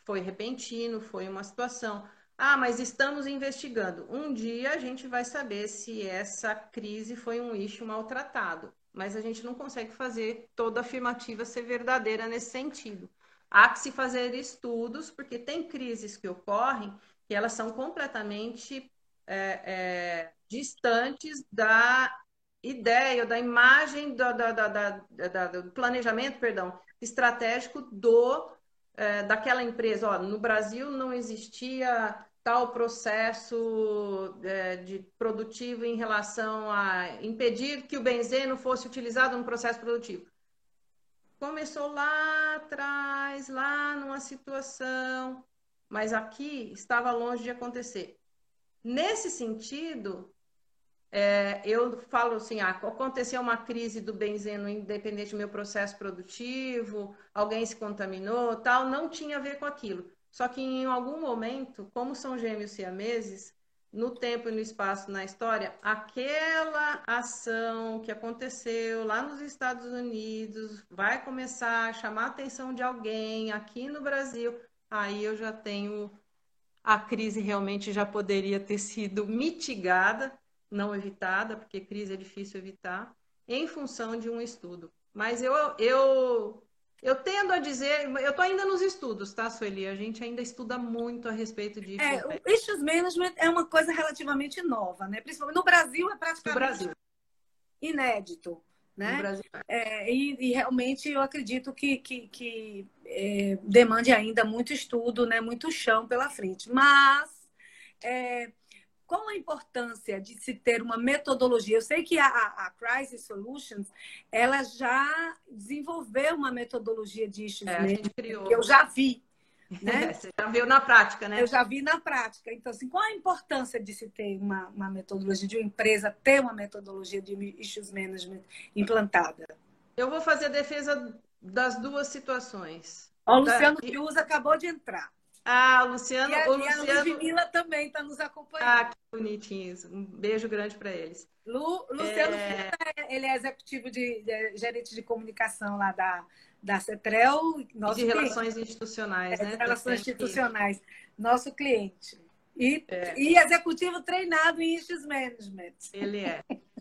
foi repentino, foi uma situação. Ah, mas estamos investigando. Um dia a gente vai saber se essa crise foi um issue maltratado. Mas a gente não consegue fazer toda afirmativa ser verdadeira nesse sentido. Há que se fazer estudos, porque tem crises que ocorrem que elas são completamente é, é, distantes da ideia, da imagem, do, do planejamento, perdão, estratégico do é, daquela empresa, ó, no Brasil não existia tal processo é, de produtivo em relação a impedir que o benzeno fosse utilizado no processo produtivo. começou lá atrás, lá numa situação, mas aqui estava longe de acontecer. Nesse sentido, é, eu falo assim, ah, aconteceu uma crise do benzeno independente do meu processo produtivo, alguém se contaminou, tal, não tinha a ver com aquilo. Só que em algum momento, como são gêmeos siameses, no tempo e no espaço na história, aquela ação que aconteceu lá nos Estados Unidos vai começar a chamar a atenção de alguém aqui no Brasil, aí eu já tenho a crise realmente já poderia ter sido mitigada, não evitada, porque crise é difícil evitar, em função de um estudo. Mas eu, eu eu tendo a dizer, eu estou ainda nos estudos, tá, Sueli? A gente ainda estuda muito a respeito disso. É, o issues management é uma coisa relativamente nova, né? Principalmente no Brasil é praticamente Brasil. inédito. Né? É, e, e, realmente eu acredito que, que, que é, demande ainda muito estudo, né? muito chão pela frente. Mas é, qual a importância de se ter uma metodologia? Eu sei que a, a Crisis Solutions ela já desenvolveu uma metodologia de issues é, a gente criou. que eu já vi. Né? Você já viu na prática, né? Eu já vi na prática. Então, assim, qual a importância de se ter uma, uma metodologia, de uma empresa ter uma metodologia de issues management implantada? Eu vou fazer a defesa das duas situações. O Luciano da... Cruz acabou de entrar. Ah, o Luciano. E a, o Luciano... a Ludmilla também está nos acompanhando. Ah, que bonitinhos. Um beijo grande para eles. Lu, Luciano é... ele é executivo de, de, gerente de comunicação lá da, da Cetrel. Nosso de cliente. relações institucionais, é, né? Relações institucionais. Nosso cliente. E, é. e executivo treinado em issues management. Ele é.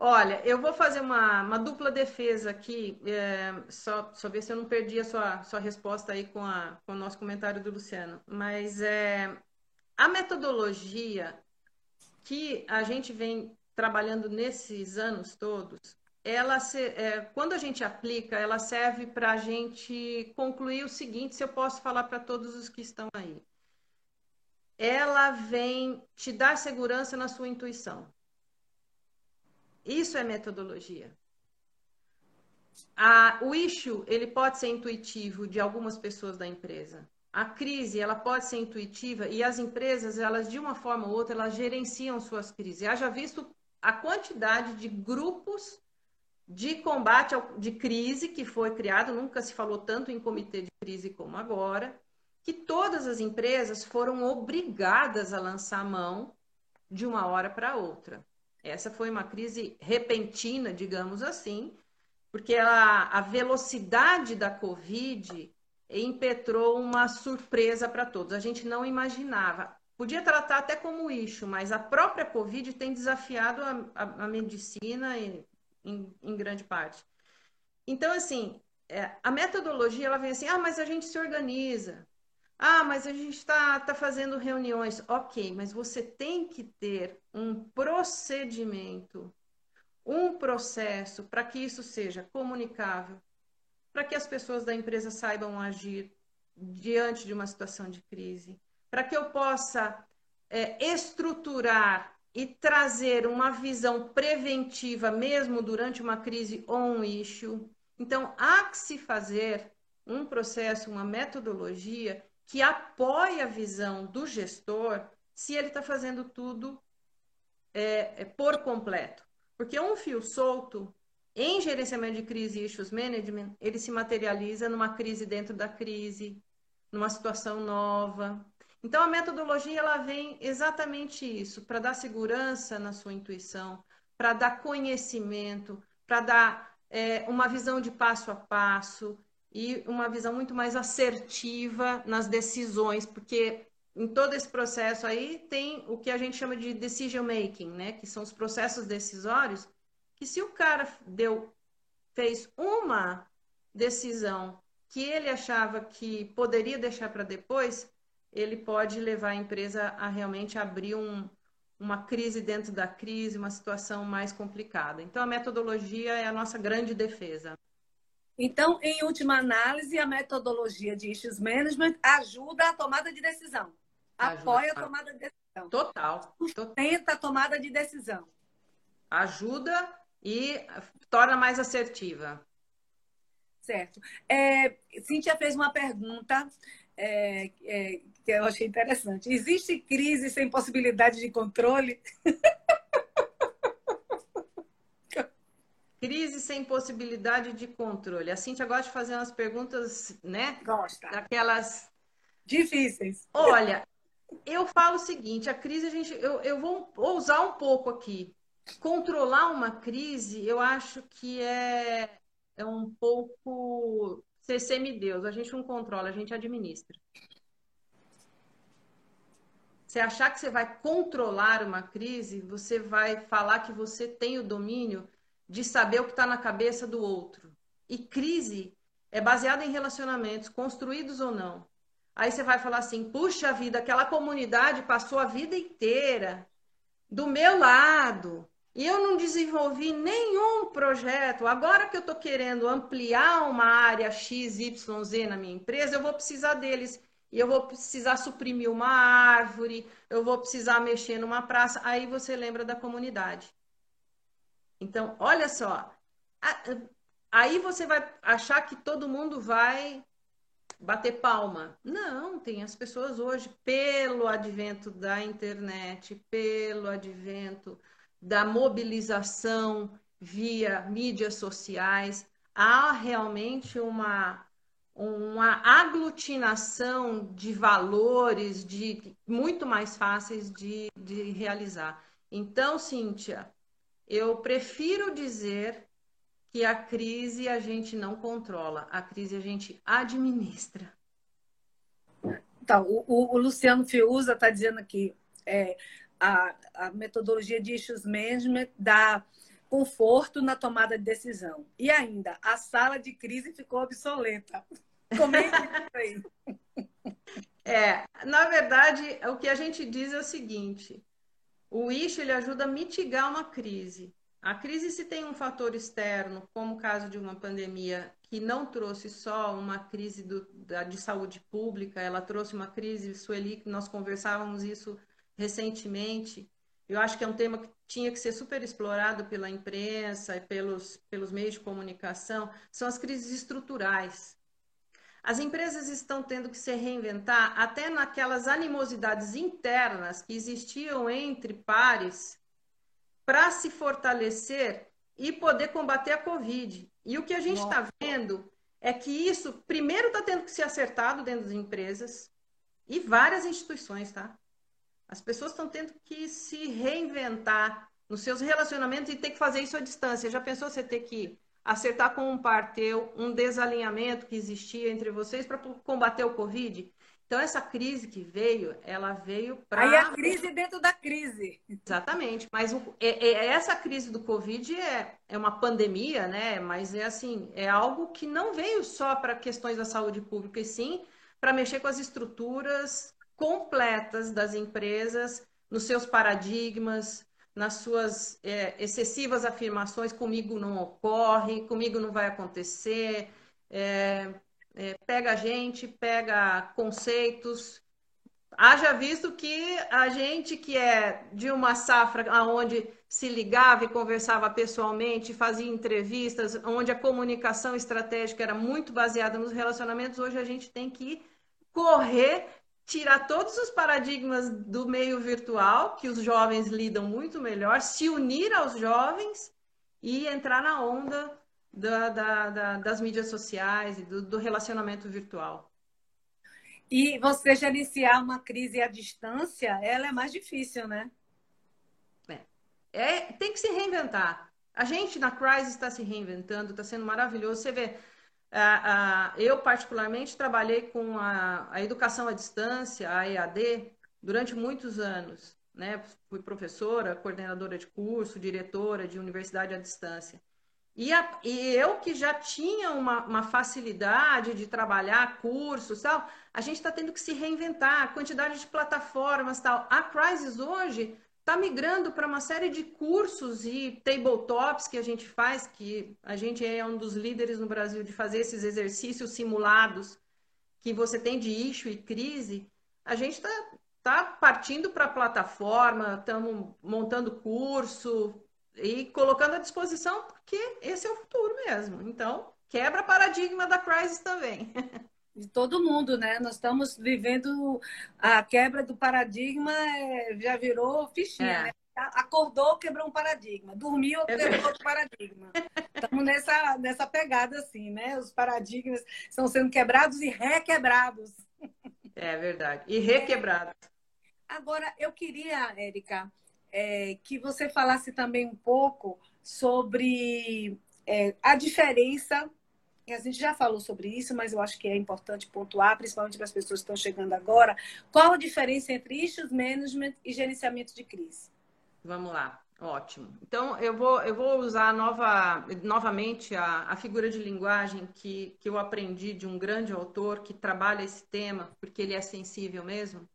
Olha, eu vou fazer uma, uma dupla defesa aqui, é, só, só ver se eu não perdi a sua, sua resposta aí com, a, com o nosso comentário do Luciano. Mas é, a metodologia que a gente vem trabalhando nesses anos todos, ela se, é, quando a gente aplica, ela serve para a gente concluir o seguinte, se eu posso falar para todos os que estão aí. Ela vem te dar segurança na sua intuição. Isso é metodologia. A, o issue, ele pode ser intuitivo de algumas pessoas da empresa. A crise, ela pode ser intuitiva e as empresas, elas de uma forma ou outra, elas gerenciam suas crises. Haja visto a quantidade de grupos de combate ao, de crise que foi criado, nunca se falou tanto em comitê de crise como agora, que todas as empresas foram obrigadas a lançar mão de uma hora para outra. Essa foi uma crise repentina, digamos assim, porque a, velocidade da Covid impetrou uma surpresa para todos. A gente não imaginava. Podia tratar até como eixo, mas a própria Covid tem desafiado a, a, a medicina em, em, em, grande parte. Então, assim, é, a metodologia ela vem assim, ah, mas a gente se organiza. Ah, mas a gente está tá fazendo reuniões. Ok, mas você tem que ter um procedimento, um processo para que isso seja comunicável, para que as pessoas da empresa saibam agir diante de uma situação de crise, para que eu possa é, estruturar e trazer uma visão preventiva mesmo durante uma crise ou um issue. Então, há que se fazer um processo, uma metodologia que apoie a visão do gestor se ele está fazendo tudo é, é, por completo. Porque um fio solto em gerenciamento de crise e issues management, ele se materializa numa crise dentro da crise, numa situação nova. Então, a metodologia ela vem exatamente isso, para dar segurança na sua intuição, para dar conhecimento, para dar é, uma visão de passo a passo, e uma visão muito mais assertiva nas decisões, porque em todo esse processo aí tem o que a gente chama de decision making, né? Que são os processos decisórios, que se o cara deu fez uma decisão que ele achava que poderia deixar para depois, ele pode levar a empresa a realmente abrir um, uma crise dentro da crise, uma situação mais complicada. Então, a metodologia é a nossa grande defesa. Então, em última análise, a metodologia de issues management ajuda a tomada de decisão. Ajuda. Apoia a tomada de decisão. Total. Tenta a tomada de decisão. Ajuda e torna mais assertiva. Certo. É, Cíntia fez uma pergunta é, é, que eu achei interessante. Existe crise sem possibilidade de controle? Crise sem possibilidade de controle. A Cintia gosta de fazer umas perguntas, né? Gosta. Daquelas. Difíceis. Olha, eu falo o seguinte: a crise, a gente. Eu, eu vou ousar um pouco aqui. Controlar uma crise, eu acho que é, é um pouco ser semideus. A gente não controla, a gente administra. Você achar que você vai controlar uma crise, você vai falar que você tem o domínio de saber o que está na cabeça do outro. E crise é baseada em relacionamentos, construídos ou não. Aí você vai falar assim: puxa vida, aquela comunidade passou a vida inteira do meu lado e eu não desenvolvi nenhum projeto. Agora que eu estou querendo ampliar uma área XYZ na minha empresa, eu vou precisar deles. E eu vou precisar suprimir uma árvore, eu vou precisar mexer numa praça. Aí você lembra da comunidade. Então, olha só. Aí você vai achar que todo mundo vai bater palma. Não, tem as pessoas hoje, pelo advento da internet, pelo advento da mobilização via mídias sociais, há realmente uma, uma aglutinação de valores de muito mais fáceis de, de realizar. Então, Cíntia, eu prefiro dizer que a crise a gente não controla, a crise a gente administra. Então, o, o Luciano Fiuza está dizendo aqui, é, a, a metodologia de issues management dá conforto na tomada de decisão. E ainda, a sala de crise ficou obsoleta. Comente isso aí. É, na verdade, o que a gente diz é o seguinte: o issue ele ajuda a mitigar uma crise. A crise, se tem um fator externo, como o caso de uma pandemia, que não trouxe só uma crise do, da, de saúde pública, ela trouxe uma crise, Sueli, que nós conversávamos isso recentemente. Eu acho que é um tema que tinha que ser super explorado pela imprensa e pelos, pelos meios de comunicação, são as crises estruturais. As empresas estão tendo que se reinventar até naquelas animosidades internas que existiam entre pares para se fortalecer e poder combater a Covid. E o que a gente está vendo é que isso, primeiro, está tendo que ser acertado dentro das empresas e várias instituições, tá? As pessoas estão tendo que se reinventar nos seus relacionamentos e ter que fazer isso à distância. Já pensou você ter que acertar com um par teu um desalinhamento que existia entre vocês para combater o Covid. Então, essa crise que veio, ela veio para. Aí a crise dentro da crise. Exatamente. Mas o, é, é, essa crise do Covid é, é uma pandemia, né? Mas é assim, é algo que não veio só para questões da saúde pública, e sim para mexer com as estruturas completas das empresas, nos seus paradigmas, nas suas é, excessivas afirmações: comigo não ocorre, comigo não vai acontecer. É, é, pega gente, pega conceitos. Haja visto que a gente que é de uma safra onde se ligava e conversava pessoalmente, fazia entrevistas, onde a comunicação estratégica era muito baseada nos relacionamentos, hoje a gente tem que correr tirar todos os paradigmas do meio virtual, que os jovens lidam muito melhor, se unir aos jovens e entrar na onda da, da, da, das mídias sociais e do, do, relacionamento virtual. E você gerenciar uma crise à distância, ela é mais difícil, né? É, é tem que se reinventar. A gente na Crisis está se reinventando, está sendo maravilhoso. Você vê, eu, particularmente, trabalhei com a, a, educação à distância, a EAD, durante muitos anos. Né? Fui professora, coordenadora de curso, diretora de universidade à distância. E, a, e eu que já tinha uma, uma, facilidade de trabalhar cursos tal, a gente está tendo que se reinventar, a quantidade de plataformas tal. A Crisis hoje está migrando para uma série de cursos e tabletops que a gente faz, que a gente é um dos líderes no Brasil de fazer esses exercícios simulados que você tem de issue e crise. A gente está tá partindo para a plataforma, estamos montando curso e colocando à disposição, porque esse é o futuro mesmo. Então, quebra paradigma da crisis também. De todo mundo, né? Nós estamos vivendo a quebra do paradigma, é, já virou fichinha, é. né? Acordou, quebrou um paradigma. Dormiu, é quebrou outro paradigma. Estamos nessa, nessa pegada, assim, né? Os paradigmas estão sendo quebrados e requebrados. É verdade. E requebrados. Agora, eu queria, Érica, é, que você falasse também um pouco sobre é, a diferença a gente já falou sobre isso, mas eu acho que é importante pontuar, principalmente para as pessoas que estão chegando agora, qual a diferença entre issues management e gerenciamento de crise? Vamos lá, ótimo. Então, eu vou, eu vou usar nova, novamente a, a figura de linguagem que, que eu aprendi de um grande autor que trabalha esse tema, porque ele é sensível mesmo.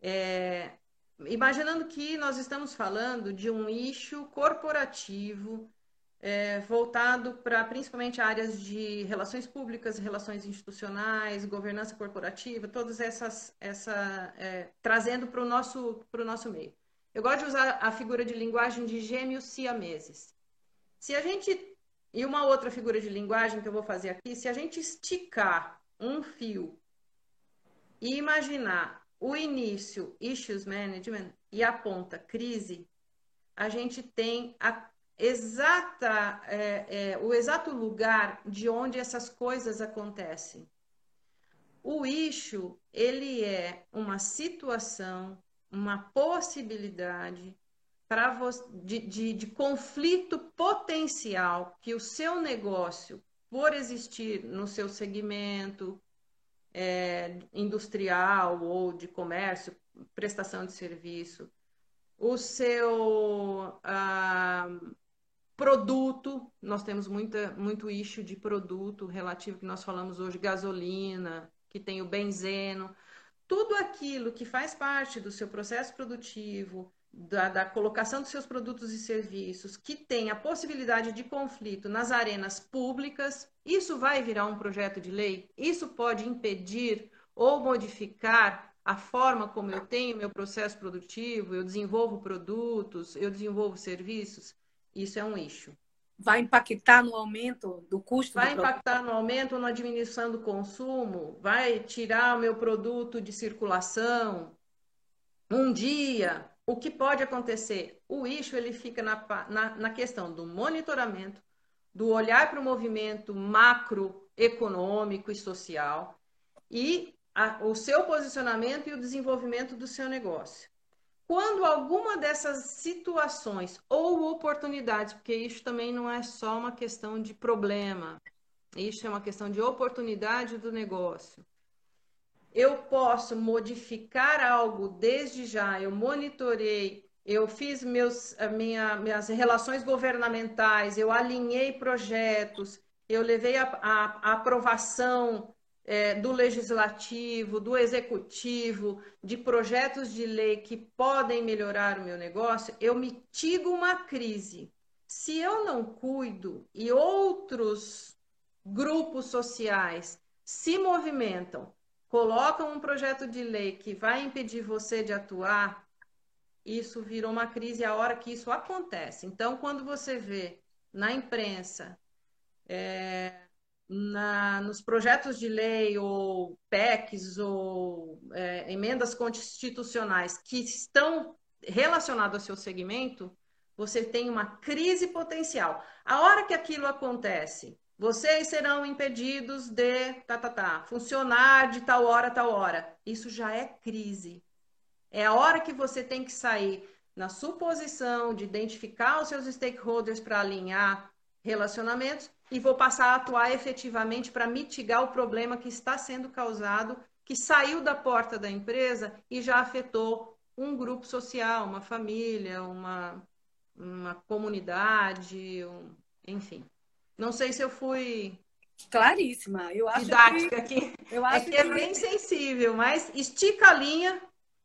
É, imaginando que nós estamos falando de um issue corporativo é, voltado para principalmente áreas de relações públicas, relações institucionais, governança corporativa, todas essas, essa, é, trazendo para o nosso, nosso meio. Eu gosto de usar a figura de linguagem de gêmeos siameses. Se a gente, e uma outra figura de linguagem que eu vou fazer aqui, se a gente esticar um fio e imaginar o início, issues management, e a ponta, crise, a gente tem a exata, é, é, o exato lugar de onde essas coisas acontecem. O issue, ele é uma situação, uma possibilidade para de, de, de conflito potencial que o seu negócio, por existir no seu segmento é, industrial ou de comércio, prestação de serviço, o seu ah, Produto, nós temos muita, muito issue de produto relativo que nós falamos hoje, gasolina, que tem o benzeno, tudo aquilo que faz parte do seu processo produtivo, da, da, colocação dos seus produtos e serviços, que tem a possibilidade de conflito nas arenas públicas, isso vai virar um projeto de lei? Isso pode impedir ou modificar a forma como eu tenho meu processo produtivo, eu desenvolvo produtos, eu desenvolvo serviços? Isso é um eixo. Vai impactar no aumento do custo? Vai do impactar no aumento, na diminuição do consumo? Vai tirar o meu produto de circulação? Um dia, o que pode acontecer? O eixo ele fica na, na, na questão do monitoramento, do olhar para o movimento macroeconômico e social e a, o seu posicionamento e o desenvolvimento do seu negócio. Quando alguma dessas situações ou oportunidades, porque isso também não é só uma questão de problema, isso é uma questão de oportunidade do negócio. Eu posso modificar algo desde já, eu monitorei, eu fiz meus, minha, minhas relações governamentais, eu alinhei projetos, eu levei a, a, a aprovação é, do legislativo, do executivo, de projetos de lei que podem melhorar o meu negócio, eu mitigo uma crise. Se eu não cuido e outros grupos sociais se movimentam, colocam um projeto de lei que vai impedir você de atuar, isso virou uma crise a hora que isso acontece. Então, quando você vê na imprensa é, na, nos projetos de lei ou PECs ou é, emendas constitucionais que estão relacionados ao seu segmento, você tem uma crise potencial. A hora que aquilo acontece, vocês serão impedidos de tá, tá, tá, funcionar de tal hora, tal hora. Isso já é crise. É a hora que você tem que sair na suposição de identificar os seus stakeholders para alinhar relacionamentos e vou passar a atuar efetivamente para mitigar o problema que está sendo causado, que saiu da porta da empresa e já afetou um grupo social, uma família, uma, uma comunidade, um, enfim. Não sei se eu fui claríssima. Eu acho didática que, aqui. Eu acho é que, é que é bem sensível, mas estica a linha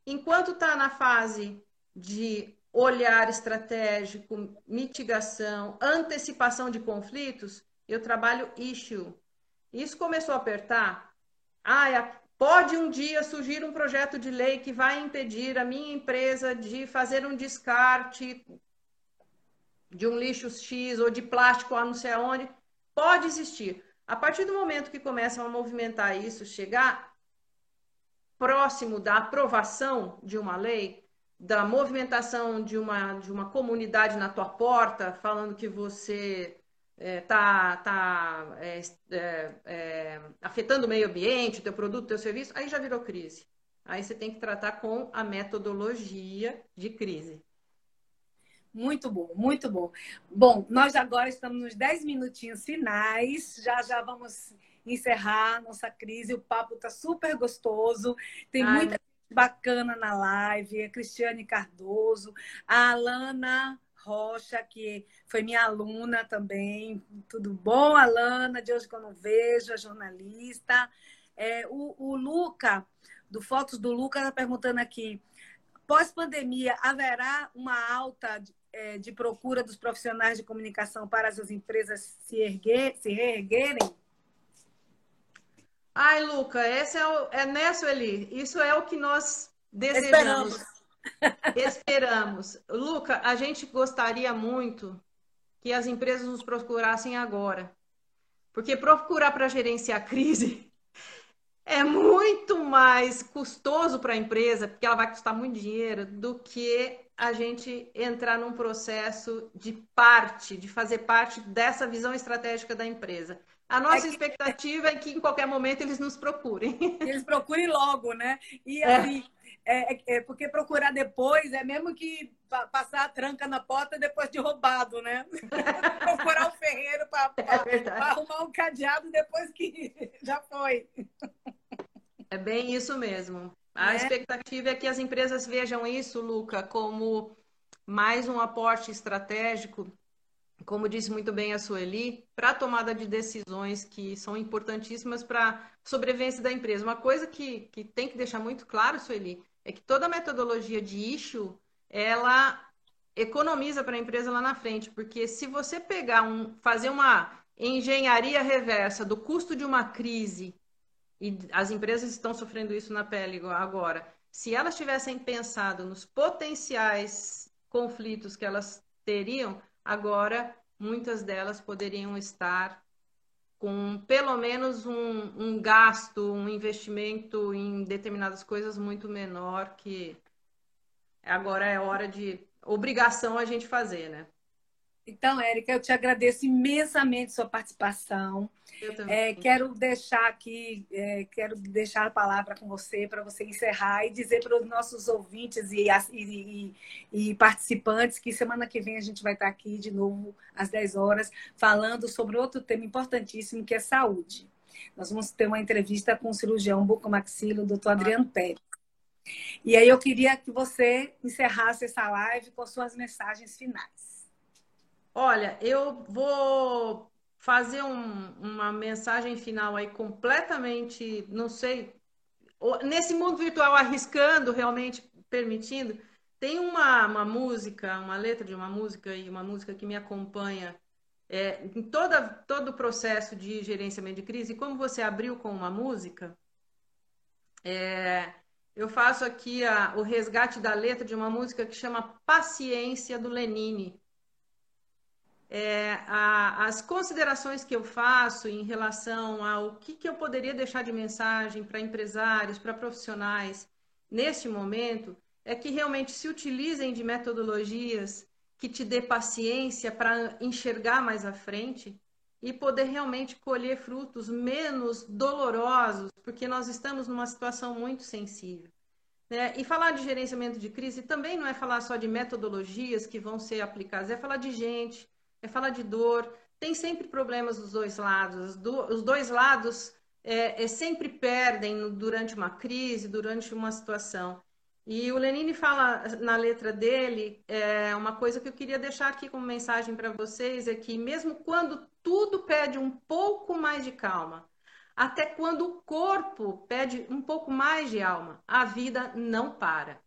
enquanto está na fase de olhar estratégico, mitigação, antecipação de conflitos, eu trabalho issue. Isso começou a apertar. Ah, pode um dia surgir um projeto de lei que vai impedir a minha empresa de fazer um descarte de um lixo X ou de plástico, não sei aonde. Pode existir. A partir do momento que começam a movimentar isso, chegar próximo da aprovação de uma lei, da movimentação de uma, de uma comunidade na tua porta, falando que você está é, tá, tá é, é, afetando o meio ambiente, o teu produto, o teu serviço, aí já virou crise. Aí você tem que tratar com a metodologia de crise. Muito bom, muito bom. Bom, nós agora estamos nos 10 minutinhos finais, já já vamos encerrar nossa crise. O papo está super gostoso, tem Ai, muita gente bacana na live, a Cristiane Cardoso, a Alana Rocha, que foi minha aluna também. Tudo bom, Alana? De hoje que eu não vejo, a jornalista. É, o, o Luca, do Fotos do Luca, está perguntando aqui: pós-pandemia, haverá uma alta de, é, de procura dos profissionais de comunicação para as empresas se, erguer, se reerguerem? Ai, Luca, esse é, o, é nessa, Eli. Isso é o que nós desejamos. Esperamos. Esperamos. Luca, a gente gostaria muito que as empresas nos procurassem agora. Porque procurar para gerenciar crise é muito mais custoso para a empresa, porque ela vai custar muito dinheiro, do que a gente entrar num processo de parte, de fazer parte dessa visão estratégica da empresa. A nossa é que... expectativa é que em qualquer momento eles nos procurem. Eles procurem logo, né? E é. assim, é. É, é, porque procurar depois é mesmo que passar a tranca na porta depois de roubado, né? procurar o ferreiro para é arrumar um cadeado depois que já foi. É bem isso mesmo. A é. expectativa é que as empresas vejam isso, Luca, como mais um aporte estratégico como disse muito bem a Sueli, para a tomada de decisões que são importantíssimas para a sobrevivência da empresa. Uma coisa que, que tem que deixar muito claro, Sueli, é que toda a metodologia de issue, ela economiza para a empresa lá na frente, porque se você pegar um, fazer uma engenharia reversa do custo de uma crise, e as empresas estão sofrendo isso na pele agora, se elas tivessem pensado nos potenciais conflitos que elas teriam, Agora, muitas delas poderiam estar com pelo menos um, um, gasto, um investimento em determinadas coisas muito menor que agora é hora de obrigação a gente fazer, né? Então, Érica, eu te agradeço imensamente sua participação. Eu também. É, quero deixar aqui, é, quero deixar a palavra com você para você encerrar e dizer para os nossos ouvintes e, e, e, participantes que semana que vem a gente vai estar aqui de novo às 10 horas falando sobre outro tema importantíssimo que é saúde. Nós vamos ter uma entrevista com o cirurgião bucomaxilo, o doutor Adriano Pérez. E aí eu queria que você encerrasse essa live com suas mensagens finais. Olha, eu vou fazer um, uma mensagem final aí completamente, não sei, nesse mundo virtual arriscando, realmente permitindo. Tem uma, uma música, uma letra de uma música e uma música que me acompanha é, em toda, todo o processo de gerenciamento de crise. E como você abriu com uma música, é, eu faço aqui a, o resgate da letra de uma música que chama Paciência do Lenine é, a, as considerações que eu faço em relação ao que, que eu poderia deixar de mensagem para empresários, para profissionais neste momento, é que realmente se utilizem de metodologias que te dê paciência para enxergar mais à frente e poder realmente colher frutos menos dolorosos, porque nós estamos numa situação muito sensível. Né? E falar de gerenciamento de crise também não é falar só de metodologias que vão ser aplicadas, é falar de gente, é falar de dor. Tem sempre problemas dos dois lados. Os dois lados é, é, sempre perdem durante uma crise, durante uma situação. E o Lenine fala na letra dele, é, uma coisa que eu queria deixar aqui como mensagem para vocês, é que mesmo quando tudo pede um pouco mais de calma, até quando o corpo pede um pouco mais de alma, a vida não para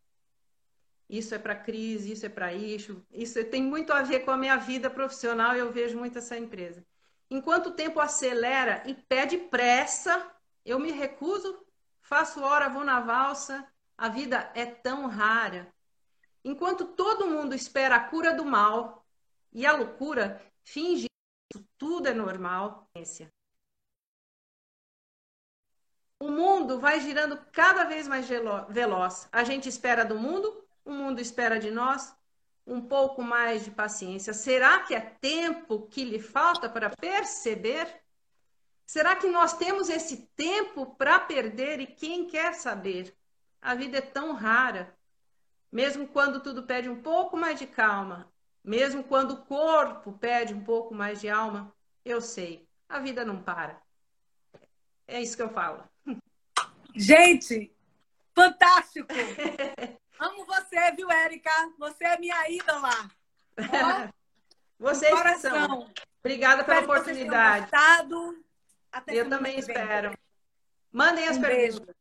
isso é para crise, isso é para isso, isso tem muito a ver com a minha vida profissional e eu vejo muito essa empresa. Enquanto o tempo acelera e pede pressa, eu me recuso, faço hora, vou na valsa, a vida é tão rara. Enquanto todo mundo espera a cura do mal e a loucura finge que tudo é normal, o mundo vai girando cada vez mais veloz. A gente espera do mundo, o mundo espera de nós um pouco mais de paciência. Será que é tempo que lhe falta para perceber? Será que nós temos esse tempo para perder e quem quer saber? A vida é tão rara. Mesmo quando tudo pede um pouco mais de calma, mesmo quando o corpo pede um pouco mais de alma, eu sei, a vida não para. É isso que eu falo. Gente, fantástico! Amo você, viu, Érica? Você é minha ídola. Vocês são. Obrigada pela Espero oportunidade. Até eu também espero. Mandem as um perguntas. Beijo.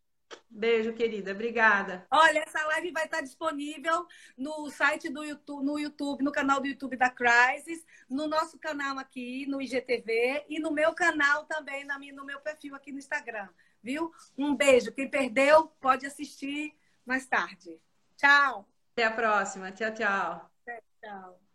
Beijo, querida. Obrigada. Olha, essa live vai estar disponível no site do YouTube, no YouTube, no canal do YouTube da Crisis, no nosso canal aqui, no IGTV, e no meu canal também, no meu perfil aqui no Instagram. Viu? Um beijo. Quem perdeu, pode assistir mais tarde. Tchau. Até a próxima. Tchau, tchau. Tchau.